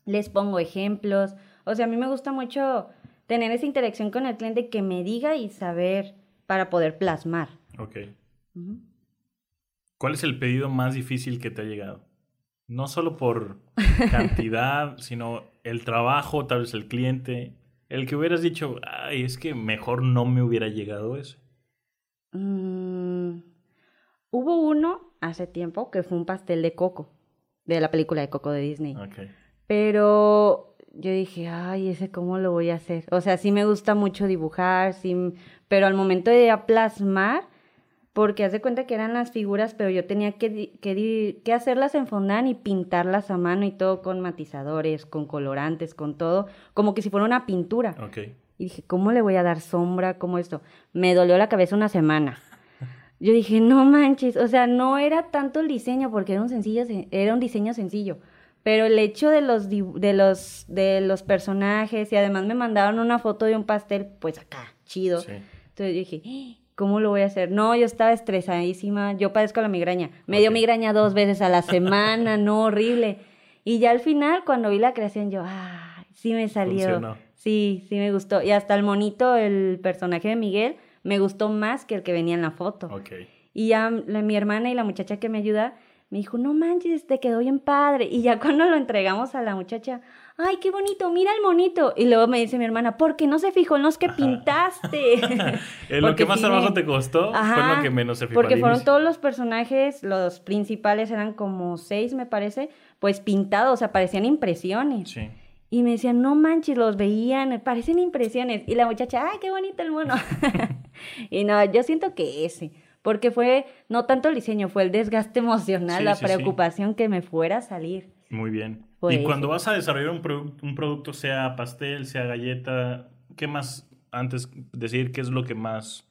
S1: les pongo ejemplos. O sea, a mí me gusta mucho tener esa interacción con el cliente que me diga y saber para poder plasmar.
S2: Ok. ¿Cuál es el pedido más difícil que te ha llegado? No solo por [laughs] cantidad, sino el trabajo, tal vez el cliente. El que hubieras dicho, ay, es que mejor no me hubiera llegado ese.
S1: Mm, hubo uno hace tiempo que fue un pastel de coco, de la película de Coco de Disney. Pero yo dije, ay, ese cómo lo voy a hacer. O sea, sí me gusta mucho dibujar, sí, pero al momento de plasmar, porque haz de cuenta que eran las figuras, pero yo tenía que, que, que hacerlas en fondant y pintarlas a mano y todo con matizadores, con colorantes, con todo, como que si fuera una pintura. Y dije, ¿cómo le voy a dar sombra? ¿Cómo esto? Me dolió la cabeza una semana. Yo dije, no manches, o sea, no era tanto el diseño porque era un sencillo, sen- era un diseño sencillo, pero el hecho de los de los de los personajes y además me mandaron una foto de un pastel, pues acá, chido.
S2: Sí.
S1: Entonces yo dije, "¡Ah! ¿cómo lo voy a hacer? No, yo estaba estresadísima, yo padezco la migraña. Me dio
S2: Ok.
S1: migraña dos veces a la semana, no, horrible. Y ya al final, cuando vi la creación, yo, ah, sí me salió.
S2: Funcionó.
S1: Sí, sí me gustó. Y hasta el monito, el personaje de Miguel, me gustó más que el que venía en la foto.
S2: Ok.
S1: Y ya la- mi hermana y la muchacha que me ayuda me dijo, no manches, te quedó bien padre. Y ya [laughs] cuando lo entregamos a la muchacha, ay, qué bonito, mira el monito. Y luego me dice mi hermana, ¿por qué no se fijó en los que pintaste? [laughs]
S2: Eh, lo que más trabajo te costó fue lo que menos se fijó
S1: Porque fueron todos los personajes, los principales eran como seis, me parece, pues pintados, o sea, parecían impresiones.
S2: Sí.
S1: Y me decían, no manches, los veían, parecen impresiones. Y la muchacha, ay, qué bonito el mono. [laughs] y no, yo siento que ese, porque fue no tanto el diseño, fue el desgaste [laughs] emocional,
S2: Sí,
S1: la
S2: sí, sí.
S1: preocupación que me fuera a salir.
S2: Muy bien.
S1: Fue
S2: y cuando vas a desarrollar un, produ- un producto, sea pastel, sea galleta, ¿qué más, antes decir, qué es lo que más,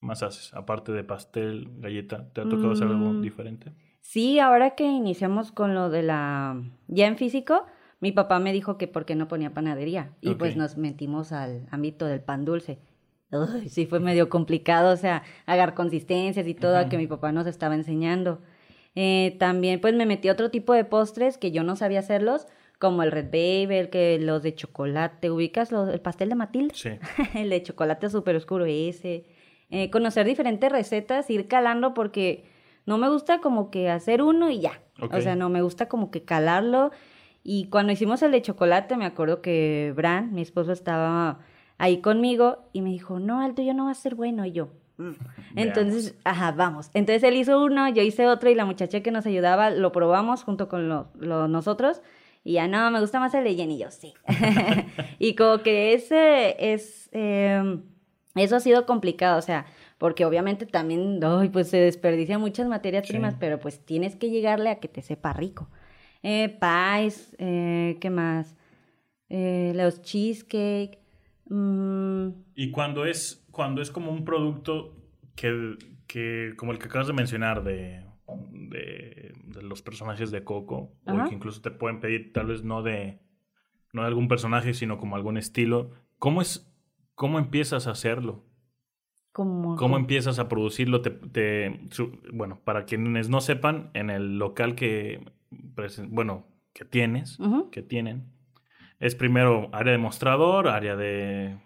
S2: más haces? Aparte de pastel, galleta, ¿te ha tocado hacer algo
S1: Mm.
S2: diferente?
S1: Sí, ahora que iniciamos con lo de la, ya en físico, mi papá me dijo que por qué no ponía panadería. Y pues nos metimos al ámbito del pan dulce. Uy, sí, fue medio complicado, o sea, agarrar consistencias y todo, a que mi papá nos estaba enseñando. Eh, también pues me metí a otro tipo de postres que yo no sabía hacerlos, como el Red Babel, que los de chocolate, ¿ubicas los- el pastel de Matilda?
S2: Sí. [laughs]
S1: el de chocolate súper oscuro ese. Eh, conocer diferentes recetas, ir calando porque no me gusta como que hacer uno y ya. O sea, no me gusta como que calarlo. Y cuando hicimos el de chocolate, me acuerdo que Bran, mi esposo, estaba ahí conmigo y me dijo, no, el tuyo no va a ser bueno. Y yo, Mm. Entonces, ajá, vamos. Entonces él hizo uno, yo hice otro y la muchacha que nos ayudaba lo probamos junto con los nosotros. Y ya no, me gusta más el de Jenny, y yo sí. [laughs] y como que ese es, em, eso ha sido complicado, o sea, porque obviamente también, pues se desperdician muchas materias primas, pero pues tienes que llegarle a que te sepa rico. Eh, pies, eh, ¿qué más? Eh, los cheesecake. Mm.
S2: Y cuando es, cuando es como un producto que, que, como el que acabas de mencionar, de, de, los personajes de Coco, o que incluso te pueden pedir tal vez no de, no de algún personaje, sino como algún estilo, ¿cómo es, cómo empiezas a hacerlo? ¿Cómo, ¿Cómo empiezas a producirlo? Te, bueno, para quienes no sepan, en el local que, bueno, que tienes, que tienen, es primero área de mostrador, área de,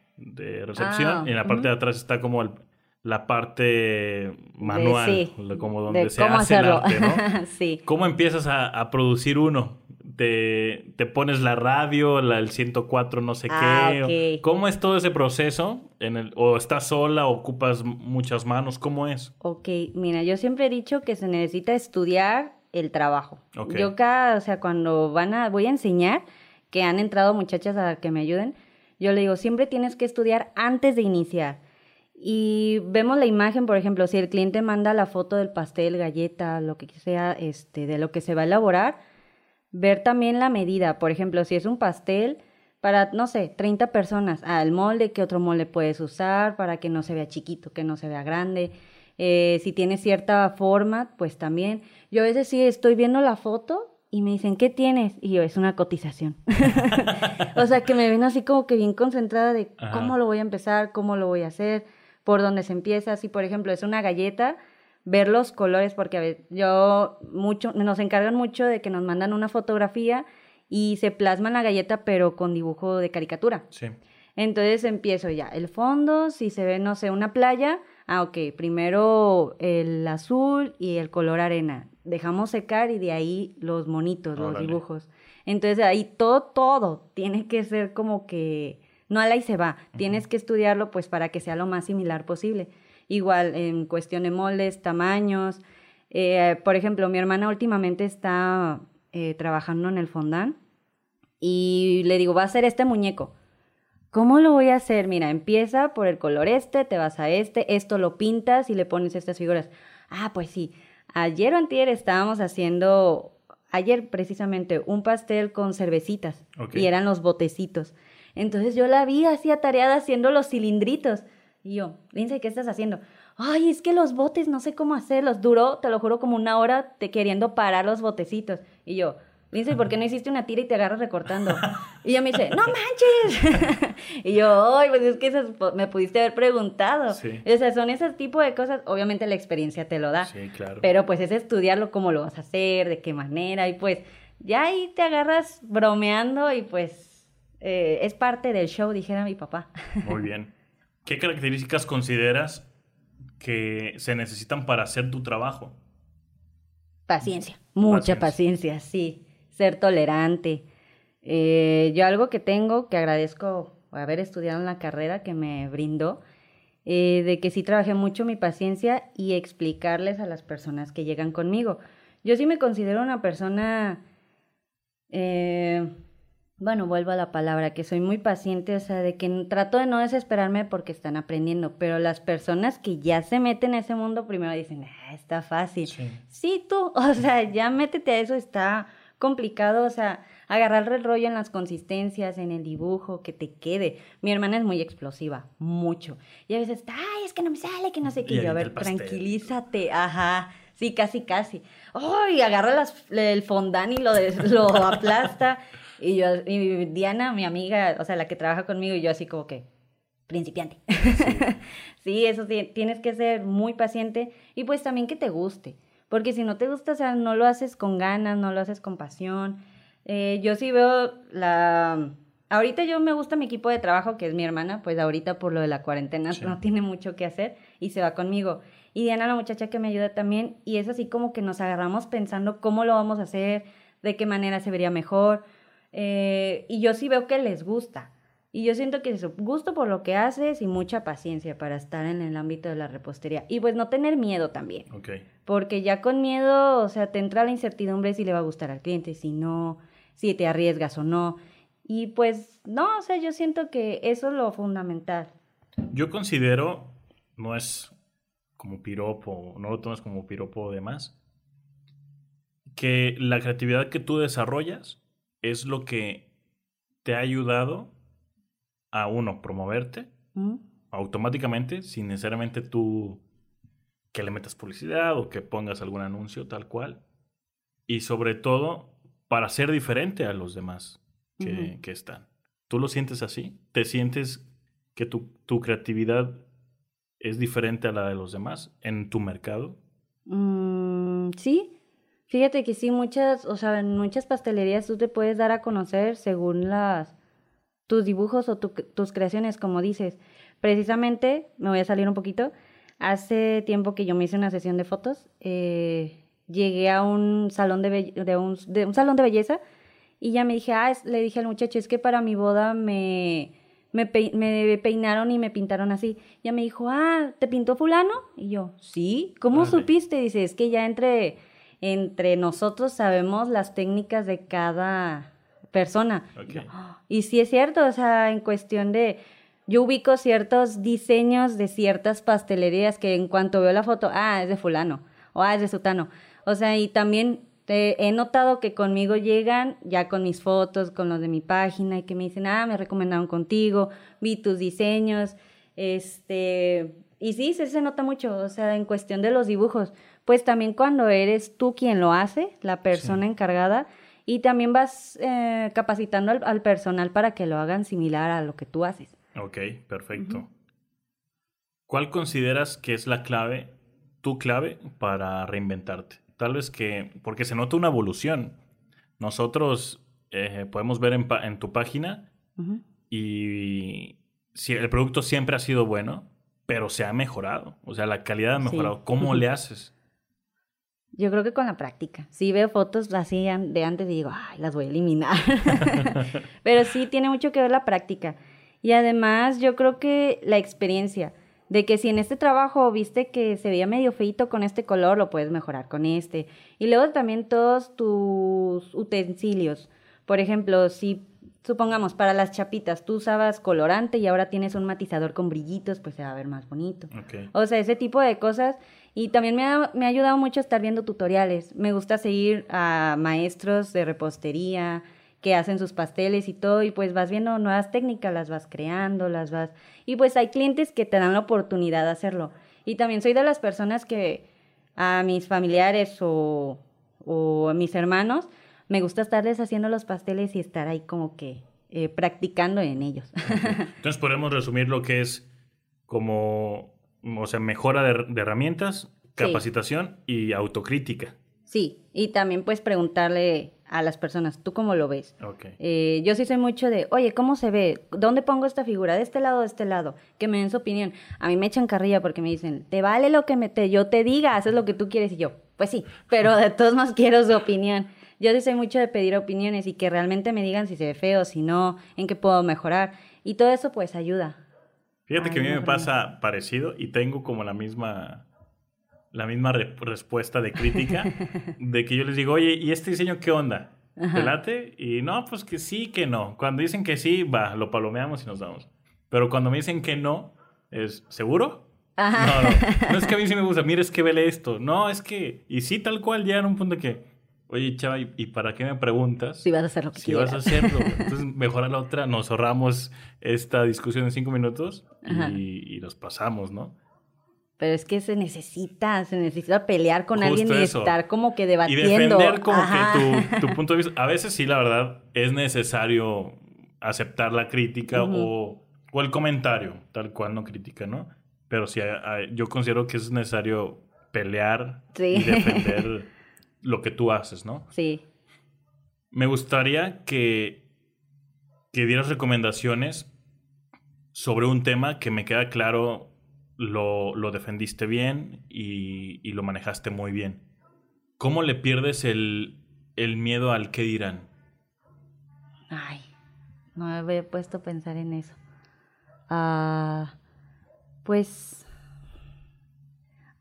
S2: recepción, ah, y en la parte de atrás está como la parte manual, como donde se hace el arte, ¿no? [laughs] sí. ¿Cómo empiezas a, producir uno? Te, te, pones la radio, la, el 104 no sé ah, qué. ¿Cómo es todo ese proceso? En el, ¿O estás sola, ocupas muchas manos? ¿Cómo es?
S1: Ok, mira, yo siempre he dicho que se necesita estudiar el trabajo. Yo cada, o sea, cuando van a, voy a enseñar, que han entrado muchachas a que me ayuden, yo le digo, siempre tienes que estudiar antes de iniciar. Y vemos la imagen, por ejemplo, si el cliente manda la foto del pastel, galleta, lo que sea, este, de lo que se va a elaborar, ver también la medida. Por ejemplo, si es un pastel para, no sé, 30 personas, al el molde, qué otro molde puedes usar para que no se vea chiquito, que no se vea grande. Eh, si tiene cierta forma, pues también. Yo a veces sí estoy viendo la foto y me dicen, ¿qué tienes? Y yo, es una cotización. [laughs] o sea, que me ven así como que bien concentrada de cómo lo voy a empezar, cómo lo voy a hacer, por dónde se empieza. Si, por ejemplo, es una galleta, ver los colores, porque a ver, yo mucho, nos encargan mucho de que nos mandan una fotografía y se plasma la galleta, pero con dibujo de caricatura. Sí. Entonces empiezo ya, el fondo, si se ve, no sé, una playa, ah, ok, primero el azul y el color arena dejamos secar y de ahí los monitos, los dibujos. Entonces ahí todo, todo tiene que ser como que no a la y se va. Tienes que estudiarlo pues para que sea lo más similar posible. Igual en cuestión de moldes, tamaños. Eh, por ejemplo, mi hermana últimamente está eh, trabajando en el fondán y le digo, va a ser este muñeco. ¿Cómo lo voy a hacer? Mira, empieza por el color este, te vas a este, esto lo pintas y le pones estas figuras. Ah, pues sí. Ayer o antier estábamos haciendo, ayer precisamente, un pastel con cervecitas y eran los botecitos. Entonces yo la vi así atareada haciendo los cilindritos. Y yo, Lindsay, ¿qué estás haciendo? Ay, es que los botes no sé cómo hacerlos. Duró, te lo juro, como una hora te queriendo parar los botecitos. Y yo, Dice, ¿por qué no hiciste una tira y te agarras recortando? [laughs] Y ella me dice, ¡no manches! [laughs] y yo, ¡ay, pues es que me pudiste haber preguntado! Sí. O sea, son ese tipo de cosas, obviamente la experiencia te lo da. Sí, claro. Pero pues es estudiarlo, cómo lo vas a hacer, de qué manera, y pues ya ahí te agarras bromeando y pues eh, es parte del show, dijera mi papá. [laughs]
S2: Muy bien. ¿Qué características consideras que se necesitan para hacer tu trabajo?
S1: Paciencia, mucha paciencia sí ser tolerante. Eh, yo algo que tengo, que agradezco haber estudiado en la carrera que me brindó, eh, de que sí trabajé mucho mi paciencia y explicarles a las personas que llegan conmigo. Yo sí me considero una persona, eh, bueno, vuelvo a la palabra, que soy muy paciente, o sea, de que trato de no desesperarme porque están aprendiendo, pero las personas que ya se meten en ese mundo primero dicen, ah, está fácil. Sí. sí, tú, [laughs] o sea, ya métete a eso, está complicado, o sea, agarrar el rollo en las consistencias, en el dibujo, que te quede. Mi hermana es muy explosiva, mucho. Y a veces, ay, es que no me sale, que no sé qué. Y yo, a ver, tranquilízate, ajá. Sí, casi, casi. ¡Ay! agarra las, el fondant y lo, lo aplasta. Y yo, y Diana, mi amiga, o sea, la que trabaja conmigo, y yo así como que, principiante. sí, [laughs] eso sí, tienes que ser muy paciente y pues también que te guste. Porque si no te gusta, o sea, no lo haces con ganas, no lo haces con pasión. Eh, yo sí veo la... Ahorita yo me gusta mi equipo de trabajo, que es mi hermana, pues ahorita por lo de la cuarentena no tiene mucho que hacer y se va conmigo. Y Diana, la muchacha que me ayuda también, y es así como que nos agarramos pensando cómo lo vamos a hacer, de qué manera se vería mejor. Eh, y yo sí veo que les gusta. Y yo siento que es gusto por lo que haces y mucha paciencia para estar en el ámbito de la repostería. Y pues no tener miedo también. Porque ya con miedo, o sea, te entra la incertidumbre si le va a gustar al cliente, si no, si te arriesgas o no. Y pues no, o sea, yo siento que eso es lo fundamental.
S2: Yo considero, no es como piropo, no lo tomes como piropo de más, que la creatividad que tú desarrollas es lo que te ha ayudado a uno promoverte automáticamente sin necesariamente tú que le metas publicidad o que pongas algún anuncio tal cual y sobre todo para ser diferente a los demás que, que están. ¿Tú lo sientes así? ¿Te sientes que tu, tu creatividad es diferente a la de los demás en tu mercado?
S1: Mm, sí, fíjate que sí, muchas, o sea, en muchas pastelerías tú te puedes dar a conocer según las tus dibujos o tu- tus creaciones, como dices. Precisamente, me voy a salir un poquito, hace tiempo que yo me hice una sesión de fotos, eh, llegué a un salón de, un, de un salón de belleza y ya me dije, ah, es- le dije al muchacho, es que para mi boda me, me, pei- me peinaron y me pintaron así. Ya me dijo, ah, ¿te pintó fulano? Y yo, sí, ¿cómo supiste? Dice, es que ya entre, entre nosotros sabemos las técnicas de cada persona. "Ah". Y sí es cierto, o sea, en cuestión de, yo ubico ciertos diseños de ciertas pastelerías que en cuanto veo la foto, ah, es de fulano, o ah, es de sutano. O sea, y también eh, he notado que conmigo llegan ya con mis fotos, con los de mi página, y que me dicen, ah, me recomendaron contigo, vi tus diseños, este, y sí, se, se nota mucho, o sea, en cuestión de los dibujos, pues también cuando eres tú quien lo hace, la persona encargada, y también vas eh, capacitando al, al personal para que lo hagan similar a lo que tú haces.
S2: Ok, perfecto. ¿Cuál consideras que es la clave, tu clave para reinventarte? Tal vez que, porque se nota una evolución. Nosotros eh, podemos ver en, en tu página y si el producto siempre ha sido bueno, pero se ha mejorado. O sea, la calidad ha
S1: Sí.
S2: mejorado. ¿Cómo le haces?
S1: Yo creo que con la práctica. Sí veo fotos así de antes y digo, ay, las voy a eliminar. [laughs] Pero sí tiene mucho que ver la práctica. Y además yo creo que la experiencia de que si en este trabajo viste que se veía medio feito con este color, lo puedes mejorar con este. Y luego también todos tus utensilios. Por ejemplo, si supongamos para las chapitas tú usabas colorante y ahora tienes un matizador con brillitos, pues se va a ver más bonito.
S2: Ok.
S1: O sea, ese tipo de cosas. Y también me ha, me ha ayudado mucho estar viendo tutoriales. Me gusta seguir a maestros de repostería que hacen sus pasteles y todo. Y pues vas viendo nuevas técnicas, las vas creando, las vas... Y pues hay clientes que te dan la oportunidad de hacerlo. Y también soy de las personas que a mis familiares o, o a mis hermanos me gusta estarles haciendo los pasteles y estar ahí como que eh, practicando en ellos.
S2: Entonces podemos resumir lo que es como, o sea, mejora de, de herramientas, capacitación y autocrítica.
S1: Sí, y también pues preguntarle a las personas, ¿tú cómo lo ves?
S2: Ok.
S1: Eh, yo sí soy mucho de, oye, ¿cómo se ve? ¿Dónde pongo esta figura? ¿De este lado o de este lado? Que me den su opinión. A mí me echan carrilla porque me dicen, te vale lo que me te, yo te diga, haces lo que tú quieres. Y yo, pues sí, pero de todos modos quiero su opinión. Yo soy mucho de pedir opiniones y que realmente me digan si se ve feo, si no, en qué puedo mejorar. Y todo eso pues ayuda.
S2: Fíjate que a mí
S1: Ay,
S2: me pasa parecido y tengo como la misma, la misma re- respuesta de crítica [laughs] de que yo les digo, oye, ¿y este diseño qué onda? ¿Te late? Y no, pues que sí, que no. Cuando dicen que sí, va, lo palomeamos y nos vamos. Pero cuando me dicen que no, es ¿seguro?
S1: Ajá.
S2: No, no, [laughs] no es que a mí sí me gusta, mira, es que vele esto. No, es que, y sí, tal cual, ya en un punto que, oye, chava, ¿y, y para qué me preguntas?
S1: Si vas a hacer lo que
S2: Si vas a hacerlo. [laughs] Entonces, mejor a la otra, nos ahorramos esta discusión en cinco minutos y, y nos pasamos, ¿no?
S1: Pero es que se necesita, se necesita pelear con
S2: Justo
S1: alguien y
S2: eso.
S1: estar como que
S2: Y
S1: debatiendo.
S2: defender como
S1: Ajá.
S2: que tu, tu punto de vista. A veces sí, la verdad, es necesario aceptar la crítica o, o el comentario, tal cual no crítica, ¿no? Pero sí, yo considero que es necesario pelear
S1: Sí.
S2: y defender [laughs] lo que tú haces, ¿no?
S1: Sí.
S2: Me gustaría que, que dieras recomendaciones sobre un tema que me queda claro lo, lo defendiste bien y, y lo manejaste muy bien. ¿Cómo le pierdes el, el miedo al qué dirán?
S1: Ay. no me había puesto a pensar en eso. Ah, pues...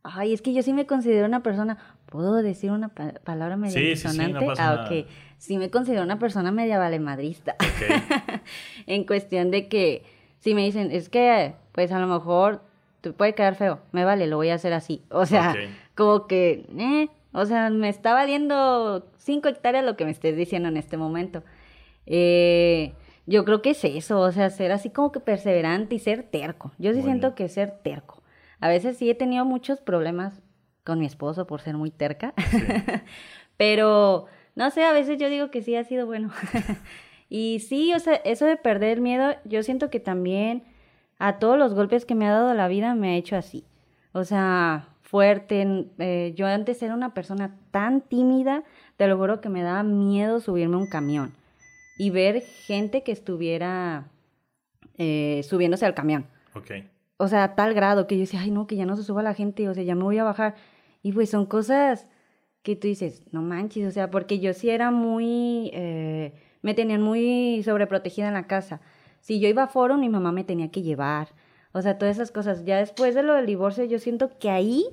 S1: Ay, es que yo sí me considero una persona... ¿Puedo decir una palabra media
S2: sí, Sí, sí, no
S1: ah, ok. Sí me considero una persona media valemadrista. [laughs] en cuestión de que si me dicen, es que, pues a lo mejor te puede quedar feo, me vale, lo voy a hacer así. O sea, como que, eh, o sea, me está valiendo cinco hectáreas lo que me estés diciendo en este momento. Eh, yo creo que es eso, o sea, ser así como que perseverante y ser terco. Yo sí siento que ser terco. A veces sí he tenido muchos problemas con mi esposo por ser muy terca, [laughs] pero no sé, a veces yo digo que sí ha sido bueno. [laughs] y sí, o sea, eso de perder el miedo, yo siento que también a todos los golpes que me ha dado la vida me ha hecho así. O sea, fuerte. Eh, yo antes era una persona tan tímida, te lo juro que me daba miedo subirme a un camión y ver gente que estuviera eh, subiéndose al camión.
S2: Ok.
S1: O sea, a tal grado que yo decía, ay, no, que ya no se suba la gente, o sea, ya me voy a bajar. Y pues son cosas que tú dices, no manches, o sea, porque yo sí era muy, eh, me tenían muy sobreprotegida en la casa. Si yo iba a foro, mi mamá me tenía que llevar. O sea, todas esas cosas. Ya después de lo del divorcio, yo siento que ahí,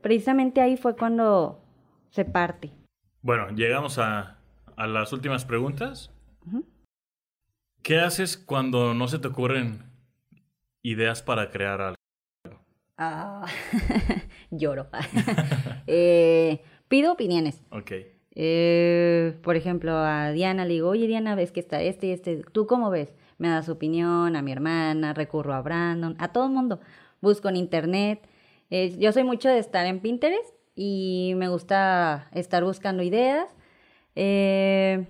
S1: precisamente ahí fue cuando se parte.
S2: Bueno, llegamos a, a las últimas preguntas. ¿Qué haces cuando no se te ocurren ideas para crear algo?
S1: Ah, [laughs] lloro. [laughs] [laughs] Eh, pido opiniones.
S2: Ok.
S1: Eh, por ejemplo, a Diana le digo, oye Diana, ves que está este y este, ¿tú cómo ves? Me da su opinión, a mi hermana, recurro a Brandon, a todo el mundo. Busco en internet. yo soy mucho de estar en Pinterest y me gusta estar buscando ideas. Eh,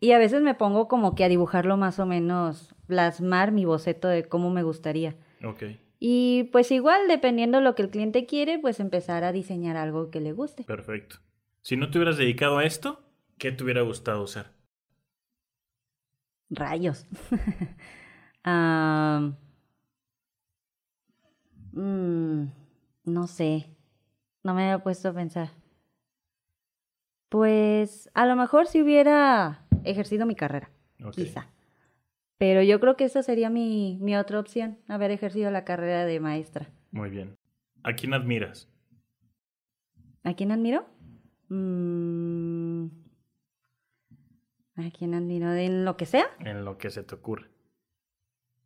S1: y a veces me pongo como que a dibujarlo más o menos, plasmar mi boceto de cómo me gustaría.
S2: Ok.
S1: Y pues igual, dependiendo lo que el cliente quiere, pues empezar a diseñar algo que le guste.
S2: Perfecto. Si no te hubieras dedicado a esto, ¿qué te hubiera gustado hacer?
S1: Rayos. um, [laughs] no sé. No me había puesto a pensar. Pues a lo mejor si hubiera ejercido mi carrera, quizá. Pero yo creo que esa sería mi, mi otra opción, haber ejercido la carrera de maestra.
S2: Muy bien. ¿A quién admiras?
S1: ¿A quién admiro? Mm, ¿A quién admiro? ¿En lo que sea?
S2: En lo que se te ocurre.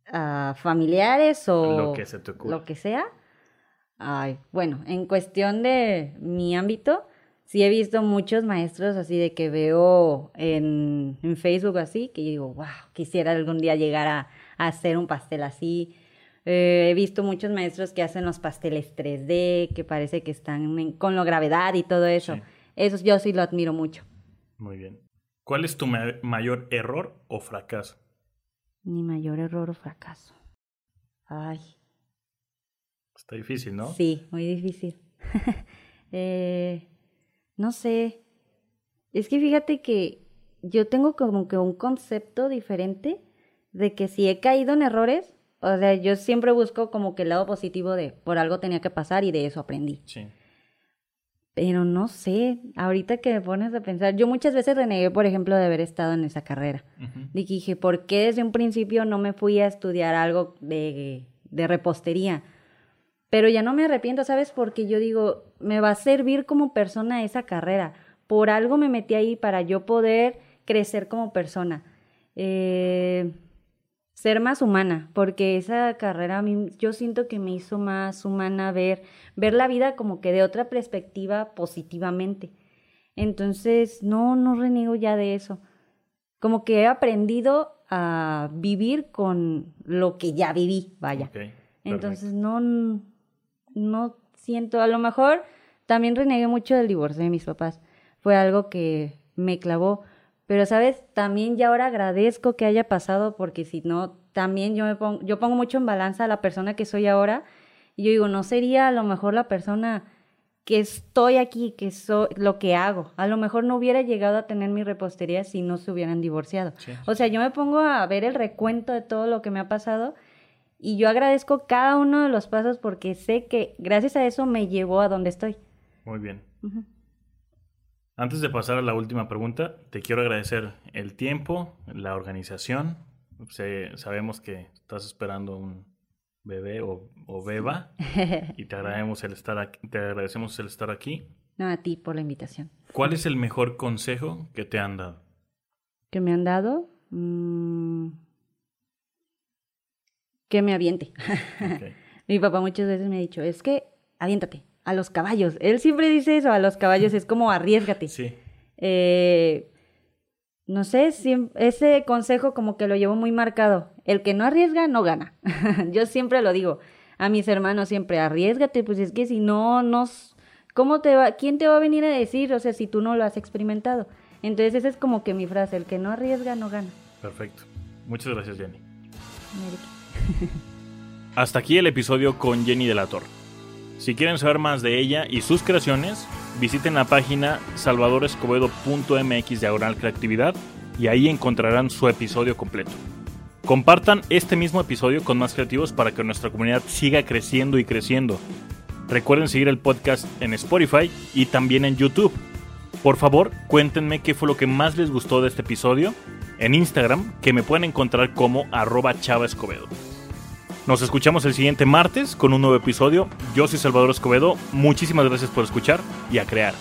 S1: ¿A familiares o...?
S2: Lo que se te ocurre.
S1: Lo que sea. Ay, bueno, en cuestión de mi ámbito, sí he visto muchos maestros así de que veo en, en Facebook así, que yo digo, wow, quisiera algún día llegar a, hacer un pastel así. Eh, he visto muchos maestros que hacen los pasteles 3D, que parece que están con la gravedad y todo eso. Eso yo sí lo admiro mucho.
S2: Muy bien. ¿Cuál es tu mayor error o fracaso?
S1: Mi mayor error o fracaso. Ay.
S2: Está difícil, ¿no?
S1: Sí, muy difícil. [laughs] eh, no sé. Es que fíjate que yo tengo como que un concepto diferente de que si he caído en errores, o sea, yo siempre busco como que el lado positivo de por algo tenía que pasar y de eso aprendí.
S2: Sí.
S1: Pero no sé, ahorita que me pones a pensar, yo muchas veces renegué, por ejemplo, de haber estado en esa carrera. dije, ¿por qué desde un principio no me fui a estudiar algo de, de repostería? Pero ya no me arrepiento, ¿sabes? Porque yo digo, me va a servir como persona esa carrera. Por algo me metí ahí para yo poder crecer como persona. Eh, ser más humana, porque esa carrera a mí, yo siento que me hizo más humana ver, ver la vida como que de otra perspectiva positivamente. Entonces, no, no reniego ya de eso. Como que he aprendido a vivir con lo que ya viví, vaya. Entonces, no, no siento, a lo mejor también renegué mucho del divorcio de mis papás. Fue algo que me clavó. Pero, ¿sabes? También ya ahora agradezco que haya pasado porque si no, también yo me pongo, yo pongo mucho en balanza a la persona que soy ahora. Y yo digo, no sería a lo mejor la persona que estoy aquí, que soy lo que hago. A lo mejor no hubiera llegado a tener mi repostería si no se hubieran divorciado. O sea, yo me pongo a ver el recuento de todo lo que me ha pasado y yo agradezco cada uno de los pasos porque sé que gracias a eso me llevó a donde estoy.
S2: Muy bien. Antes de pasar a la última pregunta, te quiero agradecer el tiempo, la organización, sabemos que estás esperando un bebé o, beba [laughs] y te agradecemos el estar aquí, te agradecemos el estar aquí.
S1: No, a ti por la invitación.
S2: ¿Cuál es el mejor consejo que te han dado?
S1: ¿Que me han dado? Mm, que me aviente. [laughs] Mi papá muchas veces me ha dicho, es que aviéntate a los caballos. Él siempre dice eso, a los caballos es como arriesgate.
S2: Sí.
S1: Eh, no sé, ese consejo como que lo llevo muy marcado. El que no arriesga, no gana. [laughs] Yo siempre lo digo a mis hermanos, siempre arriesgate, pues es que si no, nos, ¿cómo te va, quién te va a venir a decir? O sea, si tú no lo has experimentado. Entonces esa es como que mi frase, el que no arriesga, no gana.
S2: Perfecto. Muchas gracias, Jenny. [laughs] Hasta aquí el episodio con Jenny de la Torre. Si quieren saber más de ella y sus creaciones, visiten la página salvadorescobedo.mx diagonal creatividad y ahí encontrarán su episodio completo. Compartan este mismo episodio con más creativos para que nuestra comunidad siga creciendo y creciendo. Recuerden seguir el podcast en Spotify y también en YouTube. Por favor, cuéntenme qué fue lo que más les gustó de este episodio en Instagram, que me pueden encontrar como arroba chavaescobedo. Nos escuchamos el siguiente martes con un nuevo episodio. Yo soy Salvador Escobedo. Muchísimas gracias por escuchar y a crear.